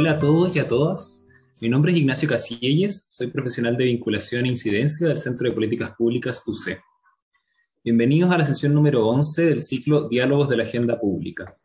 Hola a todos y a todas. Mi nombre es Ignacio Casillas, soy profesional de vinculación e incidencia del Centro de Políticas Públicas UC. Bienvenidos a la sesión número 11 del ciclo Diálogos de la Agenda Pública.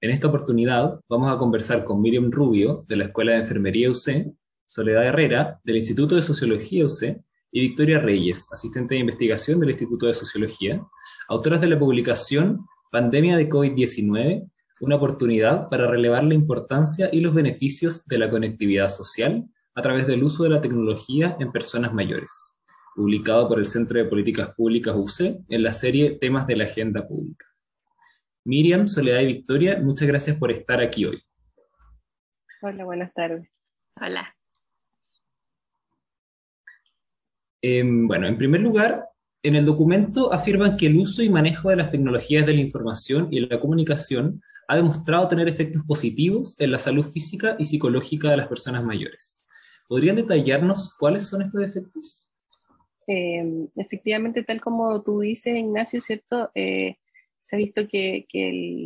En esta oportunidad vamos a conversar con Miriam Rubio, de la Escuela de Enfermería UC, Soledad Herrera, del Instituto de Sociología UC, y Victoria Reyes, asistente de investigación del Instituto de Sociología, autoras de la publicación Pandemia de COVID-19, una oportunidad para relevar la importancia y los beneficios de la conectividad social a través del uso de la tecnología en personas mayores, publicado por el Centro de Políticas Públicas UC en la serie Temas de la Agenda Pública. Miriam, Soledad y Victoria, muchas gracias por estar aquí hoy. Hola, buenas tardes. Hola. Em, bueno, en primer lugar, en el documento afirman que el uso y manejo de las tecnologías de la información y la comunicación ha demostrado tener efectos positivos en la salud física y psicológica de las personas mayores. ¿Podrían detallarnos cuáles son estos efectos? Em, efectivamente, tal como tú dices, Ignacio, ¿cierto? Eh, se ha visto que,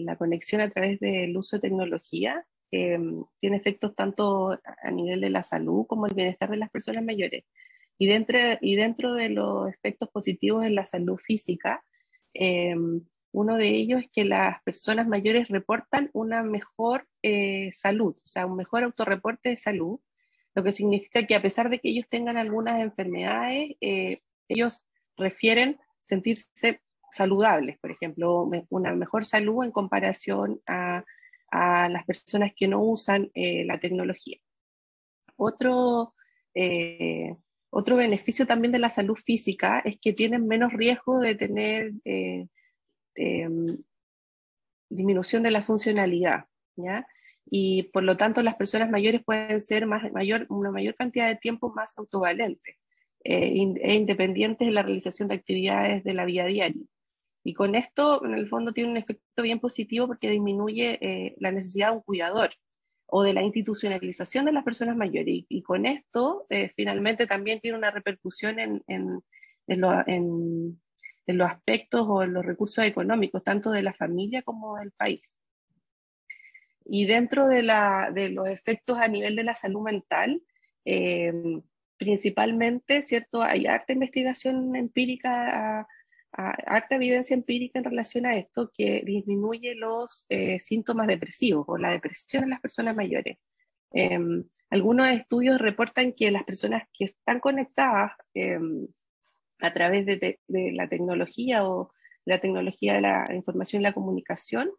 la conexión a través del uso de tecnología em, tiene efectos tanto a nivel de la salud como el bienestar de las personas mayores. Y dentro, y dentro de los efectos positivos en la salud física, em, uno de ellos es que las personas mayores reportan una mejor eh, salud, o sea, un mejor autorreporte de salud, lo que significa que a pesar de que ellos tengan algunas enfermedades, eh, ellos refieren sentirse saludables, por ejemplo, una mejor salud en comparación a, a las personas que no usan eh, la tecnología. Otro, otro beneficio también de la salud física es que tienen menos riesgo de tener eh, em, disminución de la funcionalidad, ¿ya? Y por lo tanto las personas mayores pueden ser más, mayor, una mayor cantidad de tiempo más autovalentes eh, e independientes de la realización de actividades de la vida diaria. Y con esto, en el fondo, tiene un efecto bien positivo porque disminuye eh, la necesidad de un cuidador o de la institucionalización de las personas mayores. Y, con esto, eh, finalmente, también tiene una repercusión en, en, en, los aspectos o en los recursos económicos, tanto de la familia como del país. Y dentro de, la, de los efectos a nivel de la salud mental, eh, principalmente, ¿cierto? Hay harta investigación empírica a, harta evidencia empírica en relación a esto que disminuye los eh, síntomas depresivos o la depresión en las personas mayores. Em, algunos estudios reportan que las personas que están conectadas em, a través de, la tecnología o la tecnología de la información y la comunicación,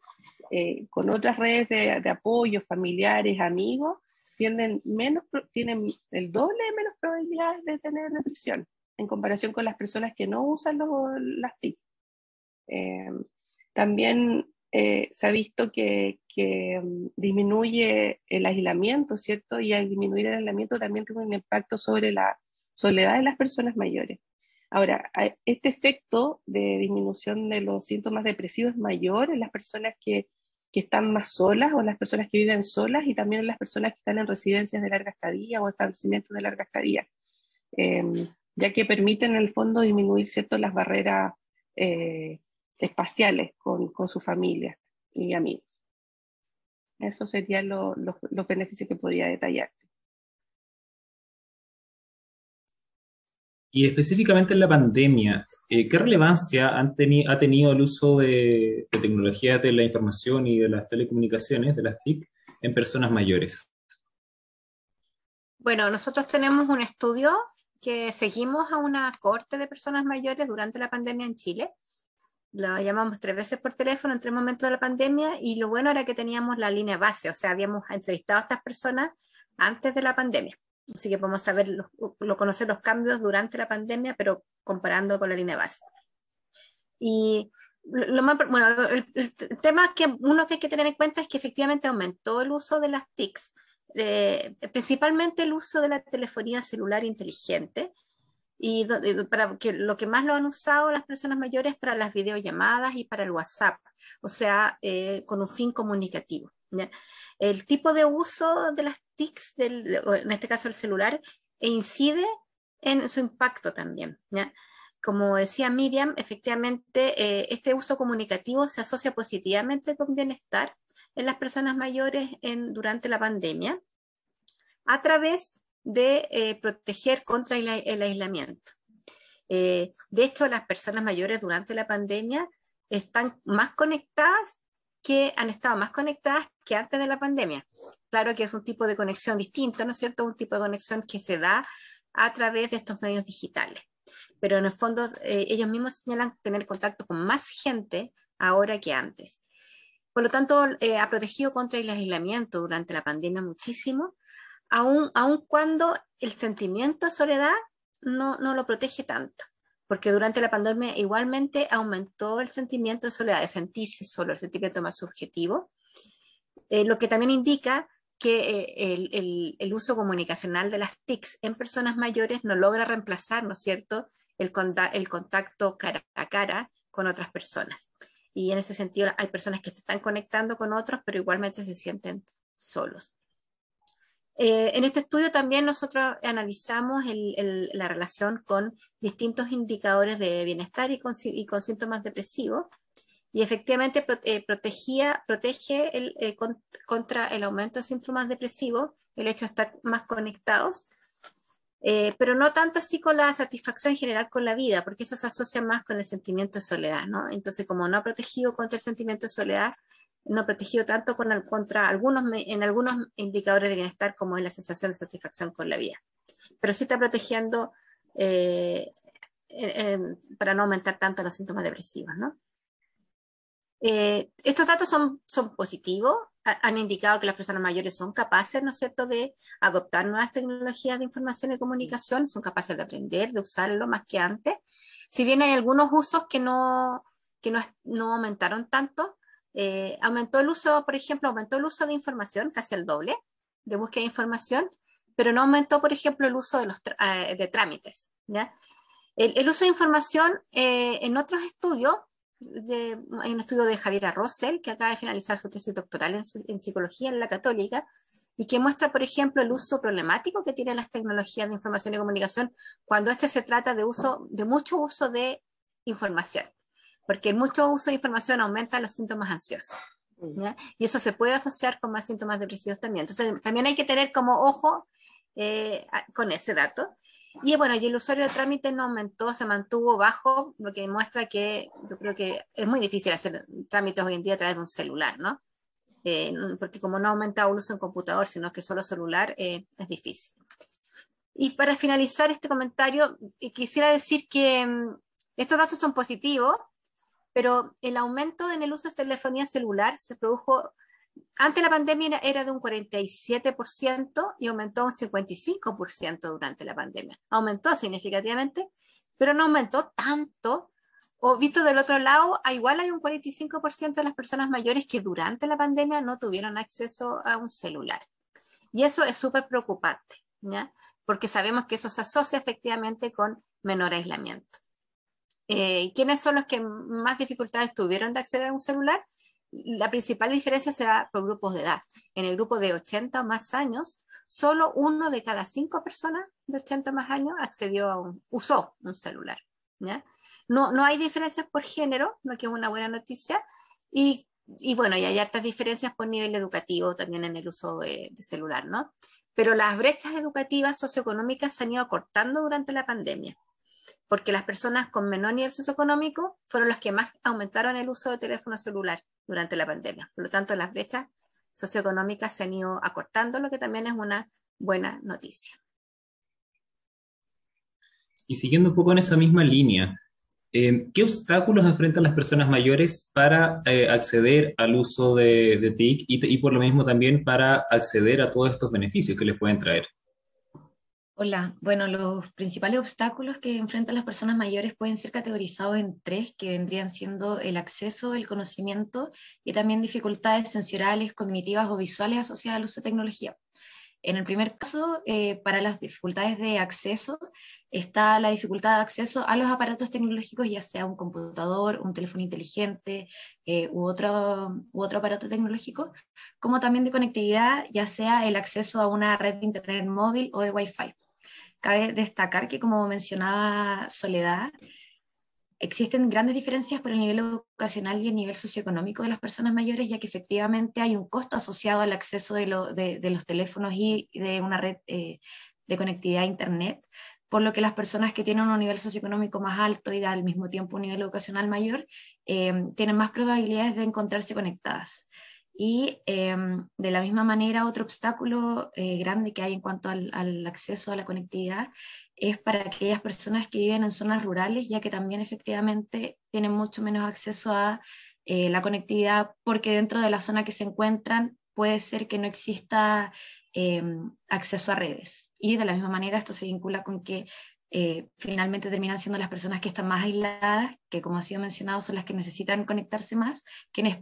eh, con otras redes de, de, apoyo, familiares, amigos, tienen, menos, tienen el doble de menos probabilidades de tener depresión en comparación con las personas que no usan los, las TIC. Eh, también eh, se ha visto que, que, mm, disminuye el aislamiento, ¿cierto? Y al disminuir el aislamiento también tiene un impacto sobre la soledad de las personas mayores. Ahora, este efecto de disminución de los síntomas depresivos es mayor en las personas que, que están más solas o en las personas que viven solas y también en las personas que están en residencias de larga estadía o establecimientos de larga estadía. Eh, ya que permiten en el fondo disminuir ¿cierto? las barreras eh, espaciales con, con, su familia y amigos. Eso serían los beneficios que podría detallar. Y específicamente en la pandemia, eh, ¿qué relevancia han ha tenido el uso de, de, tecnologías de la información y de las telecomunicaciones, de las TIC, en personas mayores? Bueno, nosotros tenemos un estudio que seguimos a una corte de personas mayores durante la pandemia en Chile. Lo llamamos tres veces por teléfono en tres momentos de la pandemia y lo bueno era que teníamos la línea base, o sea, habíamos entrevistado a estas personas antes de la pandemia. Así que podemos saber, lo, conocer los cambios durante la pandemia, pero comparando con la línea base. Y lo más, bueno, el, el, tema que uno que hay que tener en cuenta es que efectivamente aumentó el uso de las TICs eh, principalmente el uso de la telefonía celular inteligente y para que lo que más lo han usado las personas mayores para las videollamadas y para el WhatsApp, o sea, eh, con un fin comunicativo. El tipo de uso de las TICs, en este caso el celular, incide en su impacto también. Como decía Miriam, efectivamente, eh, este uso comunicativo se asocia positivamente con bienestar en las personas mayores en, durante la pandemia a través de eh, proteger contra el, aislamiento. Eh, de hecho, las personas mayores durante la pandemia están más conectadas que han estado más conectadas que antes de la pandemia. Claro que es un tipo de conexión distinto, ¿no es cierto? Un tipo de conexión que se da a través de estos medios digitales. Pero en el fondo eh, ellos mismos señalan tener contacto con más gente ahora que antes. Por lo tanto, eh, ha protegido contra el aislamiento durante la pandemia muchísimo, aun, aun cuando el sentimiento de soledad no, no lo protege tanto porque durante la pandemia igualmente aumentó el sentimiento de soledad, de sentirse solo, el sentimiento más subjetivo, eh, lo que también indica que eh, el, uso comunicacional de las TICs en personas mayores no logra reemplazar, ¿no es cierto?, el, el contacto cara a cara con otras personas. Y en ese sentido hay personas que se están conectando con otros, pero igualmente se sienten solos. Eh, en este estudio también nosotros analizamos la relación con distintos indicadores de bienestar y con, síntomas depresivos y efectivamente eh, protegía, protege eh, contra el aumento de síntomas depresivos, el hecho de estar más conectados, pero no tanto así con la satisfacción general con la vida, porque eso se asocia más con el sentimiento de soledad, ¿no? Entonces, como no ha protegido contra el sentimiento de soledad, no protegido tanto con contra algunos, en algunos indicadores de bienestar como es la sensación de satisfacción con la vida. Pero sí está protegiendo eh, para no aumentar tanto los síntomas depresivos. ¿no? Eh, estos datos son, son positivos, han indicado que las personas mayores son capaces, ¿no es cierto?, de adoptar nuevas tecnologías de información y comunicación, son capaces de aprender, de usarlo más que antes. Si bien hay algunos usos que no, que no, no aumentaron tanto, eh, aumentó el uso, por ejemplo, aumentó el uso de información, casi el doble, de búsqueda de información, pero no aumentó, por ejemplo, el uso de, los eh, de trámites. ¿ya? El, uso de información eh, en otros estudios, de, hay un estudio de Javiera Rossell, que acaba de finalizar su tesis doctoral en, en psicología en la católica, y que muestra, por ejemplo, el uso problemático que tienen las tecnologías de información y comunicación cuando este se trata de uso, de mucho uso de información porque el mucho uso de información aumenta los síntomas ansiosos. Mm. Y eso se puede asociar con más síntomas depresivos también. Entonces, también hay que tener como ojo eh, con ese dato. Y bueno, y el usuario de trámite no aumentó, se mantuvo bajo, lo que demuestra que yo creo que es muy difícil hacer trámites hoy en día a través de un celular, ¿no? Eh, porque como no ha aumentado el uso en computador, sino que solo celular, eh, es difícil. Y para finalizar este comentario, quisiera decir que mm, estos datos son positivos, pero el aumento en el uso de telefonía celular se produjo, antes la pandemia era de un 47% y aumentó un 55% durante la pandemia. Aumentó significativamente, pero no aumentó tanto. O visto del otro lado, igual hay un 45% de las personas mayores que durante la pandemia no tuvieron acceso a un celular. Y eso es súper preocupante, ¿ya? porque sabemos que eso se asocia efectivamente con menor aislamiento. Eh, ¿Quiénes son los que más dificultades tuvieron de acceder a un celular? La principal diferencia se da por grupos de edad. En el grupo de 80 o más años, solo uno de cada cinco personas de 80 o más años accedió a un, usó un celular. No, no hay diferencias por género, lo que es una buena noticia. Y, y, bueno, y hay hartas diferencias por nivel educativo también en el uso de, celular, ¿no? Pero las brechas educativas socioeconómicas se han ido acortando durante la pandemia porque las personas con menor nivel socioeconómico fueron las que más aumentaron el uso de teléfono celular durante la pandemia. Por lo tanto, las brechas socioeconómicas se han ido acortando, lo que también es una buena noticia. Y siguiendo un poco en esa misma línea, eh, ¿qué obstáculos enfrentan las personas mayores para eh, acceder al uso de, TIC y por lo mismo también para acceder a todos estos beneficios que les pueden traer? Hola, bueno, los principales obstáculos que enfrentan las personas mayores pueden ser categorizados en tres, que vendrían siendo el acceso, el conocimiento y también dificultades sensoriales, cognitivas o visuales asociadas al uso de tecnología. En el primer caso, eh, para las dificultades de acceso, está la dificultad de acceso a los aparatos tecnológicos, ya sea un computador, un teléfono inteligente eh, u, otro, u otro aparato tecnológico, como también de conectividad, ya sea el acceso a una red de Internet móvil o de Wi-Fi. Cabe destacar que, como mencionaba Soledad, existen grandes diferencias por el nivel educacional y el nivel socioeconómico de las personas mayores, ya que efectivamente hay un costo asociado al acceso de, los teléfonos y de una red eh, de conectividad a Internet, por lo que las personas que tienen un nivel socioeconómico más alto y al mismo tiempo un nivel educacional mayor, eh, tienen más probabilidades de encontrarse conectadas. Y em, de la misma manera, otro obstáculo eh, grande que hay en cuanto al, acceso a la conectividad es para aquellas personas que viven en zonas rurales, ya que también efectivamente tienen mucho menos acceso a eh, la conectividad porque dentro de la zona que se encuentran puede ser que no exista em, acceso a redes. Y de la misma manera esto se vincula con que eh, finalmente terminan siendo las personas que están más aisladas, que como ha sido mencionado son las que necesitan conectarse más, quienes,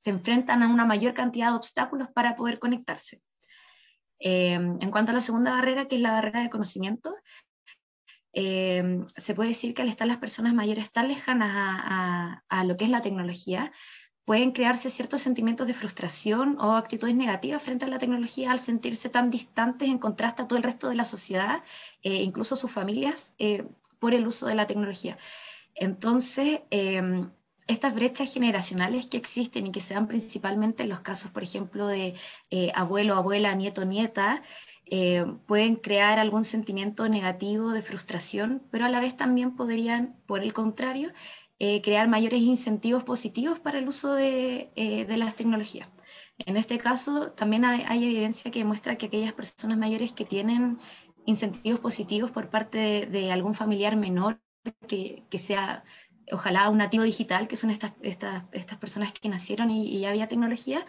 se enfrentan a una mayor cantidad de obstáculos para poder conectarse. Eh, en cuanto a la segunda barrera, que es la barrera de conocimiento, eh, se puede decir que al estar las personas mayores tan lejanas a lo que es la tecnología, pueden crearse ciertos sentimientos de frustración o actitudes negativas frente a la tecnología al sentirse tan distantes en contraste a todo el resto de la sociedad, eh, incluso sus familias, eh, por el uso de la tecnología. Entonces, em, estas brechas generacionales que existen y que se dan principalmente en los casos, por ejemplo, de eh, abuelo, abuela, nieto, nieta, pueden crear algún sentimiento negativo de frustración, pero a la vez también podrían, por el contrario, eh, crear mayores incentivos positivos para el uso de, eh, de las tecnologías. En este caso, también hay, evidencia que demuestra que aquellas personas mayores que tienen incentivos positivos por parte de, algún familiar menor que, que, sea, ojalá, un nativo digital, que son estas, estas, estas personas que nacieron y, ya había tecnología,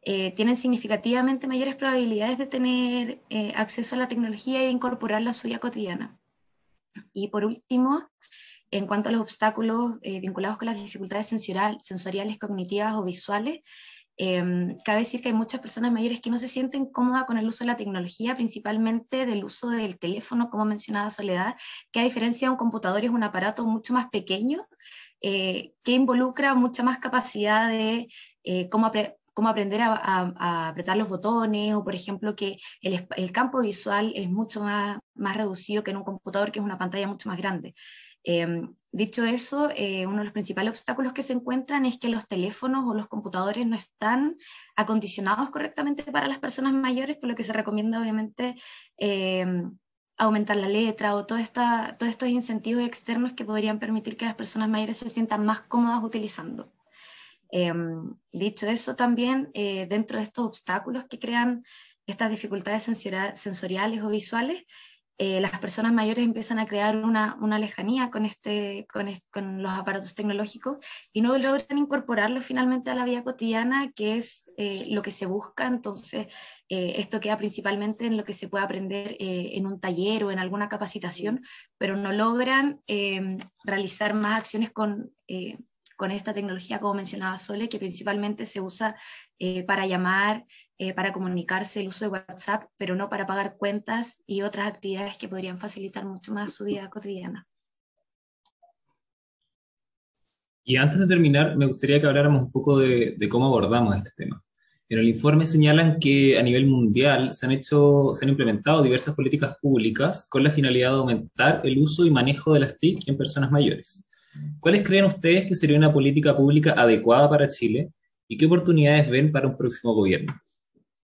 eh, tienen significativamente mayores probabilidades de tener acceso a la tecnología e incorporarla a su vida cotidiana. Y por último, en cuanto a los obstáculos eh, vinculados con las dificultades sensoriales, cognitivas o visuales, em, cabe decir que hay muchas personas mayores que no se sienten cómodas con el uso de la tecnología, principalmente del uso del teléfono, como mencionaba Soledad, que a diferencia de un computador es un aparato mucho más pequeño, eh, que involucra mucha más capacidad de eh, cómo, aprender a, apretar los botones, o por ejemplo que el, campo visual es mucho más reducido que en un computador, que es una pantalla mucho más grande. Em, dicho eso, eh, uno de los principales obstáculos que se encuentran es que los teléfonos o los computadores no están acondicionados correctamente para las personas mayores, por lo que se recomienda obviamente em, aumentar la letra o todos estos incentivos externos que podrían permitir que las personas mayores se sientan más cómodas utilizando. Em, dicho eso, también eh, dentro de estos obstáculos que crean estas dificultades sensoriales o visuales, eh, las personas mayores empiezan a crear una, una lejanía con, este, con, con, los aparatos tecnológicos y no logran incorporarlo finalmente a la vida cotidiana, que es eh, lo que se busca. Entonces, eh, esto queda principalmente en lo que se puede aprender en un taller o en alguna capacitación, pero no logran realizar más acciones con con esta tecnología, como mencionaba Sole, que principalmente se usa eh, para llamar, eh, para comunicarse, el uso de WhatsApp, pero no para pagar cuentas y otras actividades que podrían facilitar mucho más su vida cotidiana. Y antes de terminar, me gustaría que habláramos un poco de, cómo abordamos este tema. En el informe señalan que a nivel mundial se han, hecho, se han implementado diversas políticas públicas con la finalidad de aumentar el uso y manejo de las TIC en personas mayores. ¿Cuáles creen ustedes que sería una política pública adecuada para Chile y qué oportunidades ven para un próximo gobierno?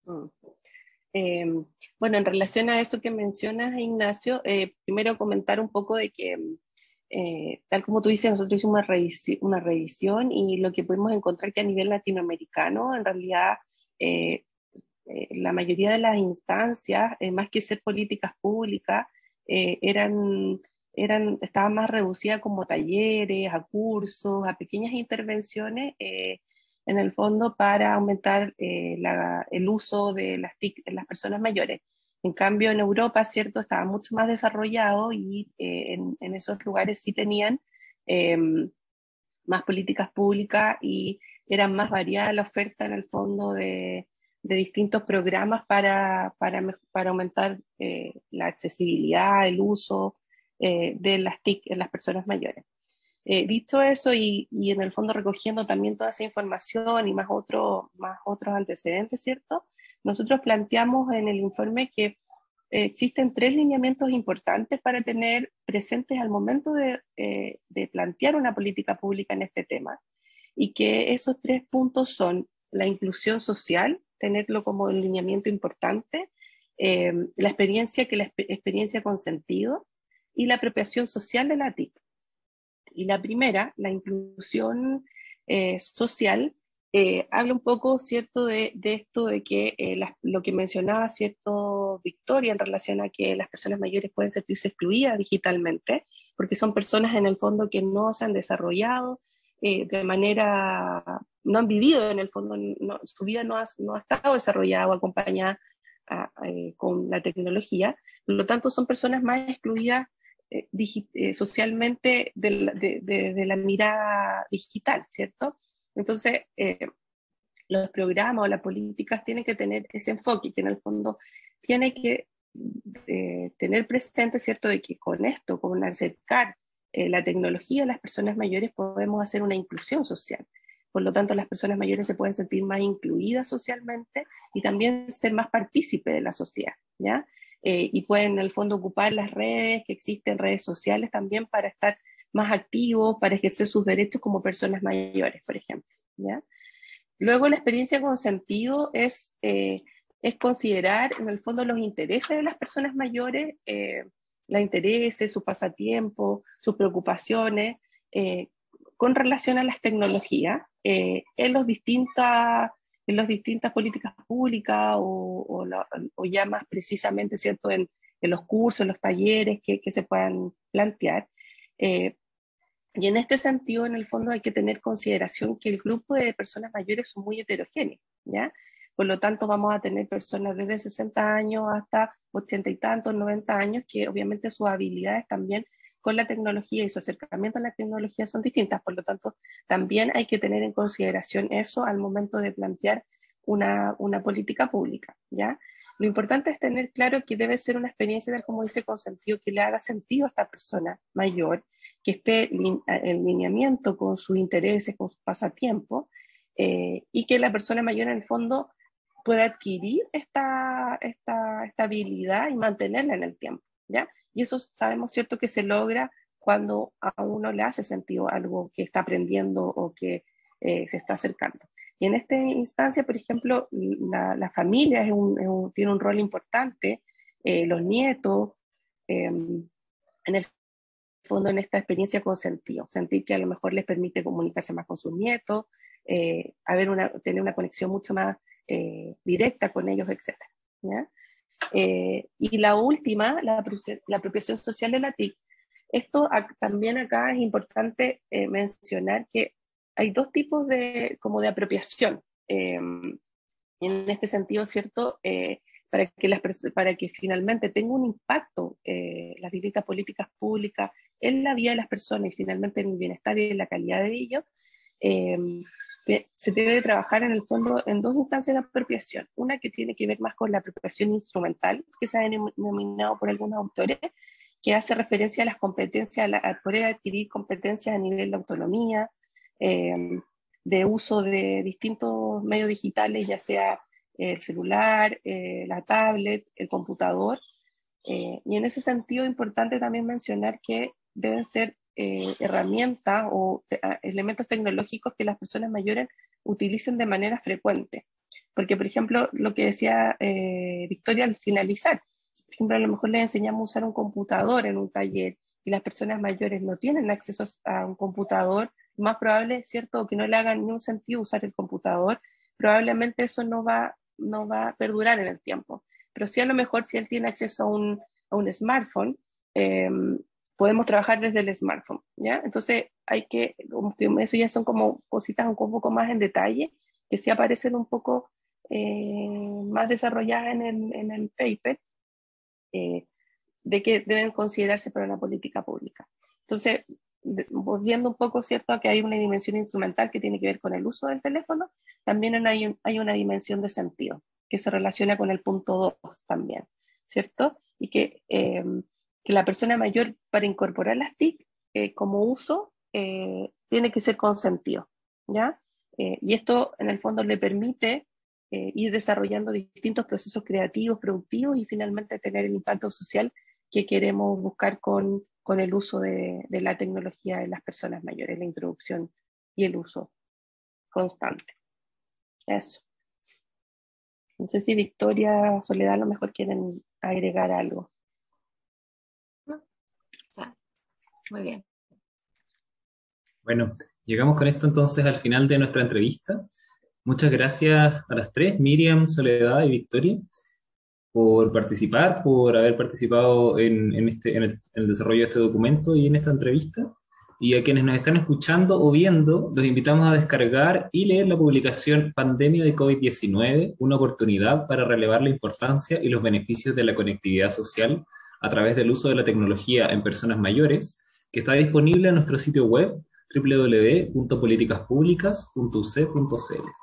Mm. Em, bueno, en relación a eso que mencionas, Ignacio, eh, primero comentar un poco de que, eh, tal como tú dices, nosotros hicimos una revisión, una revisión y lo que pudimos encontrar que a nivel latinoamericano, en realidad, eh, la mayoría de las instancias, más que ser políticas públicas, eran eran, estaba más reducida como talleres, a cursos, a pequeñas intervenciones, eh, en el fondo para aumentar eh, el uso de las TIC en las personas mayores. En cambio, en Europa, ¿cierto? Estaba mucho más desarrollado y eh, en, esos lugares sí tenían em, más políticas públicas y era más variada la oferta en el fondo de, de distintos programas para, para, para aumentar la accesibilidad, el uso, eh, de las TIC en las personas mayores. Eh, dicho eso y, y, en el fondo recogiendo también toda esa información y más, otro, más otros antecedentes, ¿cierto? Nosotros planteamos en el informe que existen tres lineamientos importantes para tener presentes al momento de, de plantear una política pública en este tema y que esos tres puntos son la inclusión social, tenerlo como un lineamiento importante, eh, la experiencia que la experiencia con sentido y la apropiación social de la TIC. Y la primera, la inclusión eh, social, eh, habla un poco, ¿cierto?, de, de esto de que lo que mencionaba, ¿cierto?, Victoria, en relación a que las personas mayores pueden sentirse excluidas digitalmente, porque son personas en el fondo que no se han desarrollado, eh, de manera, no han vivido en el fondo, su vida no ha, no ha, estado desarrollada o acompañada eh, con la tecnología, por lo tanto son personas más excluidas eh, socialmente de la, mirada digital, ¿cierto? Entonces, los programas o las políticas tienen que tener ese enfoque, que en el fondo tiene que tener presente, ¿cierto?, de que con esto, con acercar eh, la tecnología, las personas mayores podemos hacer una inclusión social. Por lo tanto, las personas mayores se pueden sentir más incluidas socialmente y también ser más partícipes de la sociedad, ¿ya? Eh, y pueden en el fondo ocupar las redes, que existen redes sociales también para estar más activos, para ejercer sus derechos como personas mayores, por ejemplo, ¿ya? Luego, la experiencia con sentido es, eh, es considerar en el fondo los intereses de las personas mayores, la intereses, su pasatiempo, sus preocupaciones eh, con relación a las tecnologías eh, en, los distintas, en las distintas políticas públicas o, o, ya más precisamente ¿cierto? En, en, los cursos, en los talleres que, que se puedan plantear. Eh, y en este sentido, en el fondo, hay que tener consideración que el grupo de personas mayores son muy heterogéneos, ¿ya? Por lo tanto, vamos a tener personas desde 60 años hasta 80 y tantos, 90 años, que obviamente sus habilidades también con la tecnología y su acercamiento a la tecnología son distintas. Por lo tanto, también hay que tener en consideración eso al momento de plantear una, una política pública, ¿ya? Lo importante es tener claro que debe ser una experiencia, tal como dice, con sentido, que le haga sentido a esta persona mayor, que esté en lineamiento con sus intereses, con su pasatiempo, eh, y que la persona mayor en el fondo puede adquirir esta, esta, esta, habilidad y mantenerla en el tiempo, ¿ya? Y eso sabemos, ¿cierto?, que se logra cuando a uno le hace sentido algo que está aprendiendo o que eh, se está acercando. Y en esta instancia, por ejemplo, la, la familia es un, tiene un rol importante, eh, los nietos, em, en el fondo en esta experiencia con sentido, sentir que a lo mejor les permite comunicarse más con sus nietos, eh, una, tener una conexión mucho más eh, directa con ellos, etc. Eh, y la última, la, la, apropiación social de la TIC. Esto también acá es importante eh, mencionar que hay dos tipos de, como de apropiación. en este sentido, ¿cierto? para, que las, para que finalmente tenga un impacto las distintas políticas públicas en la vida de las personas y finalmente en el bienestar y en la calidad de ellos, se debe trabajar en el fondo en dos instancias de apropiación. Una que tiene que ver más con la apropiación instrumental, que se ha denominado por algunos autores, que hace referencia a las competencias, a, poder adquirir competencias a nivel de autonomía, eh, de uso de distintos medios digitales, ya sea el celular, eh, la tablet, el computador. Eh, y en ese sentido, importante también mencionar que deben ser eh, herramientas o elementos tecnológicos que las personas mayores utilicen de manera frecuente. Porque, por ejemplo, lo que decía eh, Victoria al finalizar, por ejemplo, a lo mejor les enseñamos a usar un computador en un taller y las personas mayores no tienen acceso a un computador, más probable, ¿cierto?, que no le hagan ni un sentido usar el computador, probablemente eso no va, no va a perdurar en el tiempo. Pero sí a lo mejor si él tiene acceso a un, a un smartphone, eh, podemos trabajar desde el smartphone, ¿ya? Entonces hay que, eso ya son como cositas un poco más en detalle, que sí aparecen un poco eh, más desarrolladas en el, en el paper, eh, de que deben considerarse para una política pública. Entonces, viendo un poco, ¿cierto?, que hay una dimensión instrumental que tiene que ver con el uso del teléfono, también hay, hay una dimensión de sentido, que se relaciona con el punto 2 también, ¿cierto? Y que eh, que la persona mayor para incorporar las TIC eh, como uso eh, tiene que ser consentido, ¿ya? Eh, y esto en el fondo le permite ir desarrollando distintos procesos creativos, productivos y finalmente tener el impacto social que queremos buscar con, con el uso de, de, la tecnología en las personas mayores, la introducción y el uso constante. Eso. No sé si Victoria, Soledad, a lo mejor quieren agregar algo. Muy bien. Bueno, llegamos con esto entonces al final de nuestra entrevista. Muchas gracias a las tres, Miriam, Soledad y Victoria, por participar, por haber participado en, este, en, el, desarrollo de este documento y en esta entrevista. Y a quienes nos están escuchando o viendo, los invitamos a descargar y leer la publicación Pandemia de COVID-19, una oportunidad para relevar la importancia y los beneficios de la conectividad social a través del uso de la tecnología en personas mayores, que está disponible en nuestro sitio web www.politicaspublicas.uc.cl.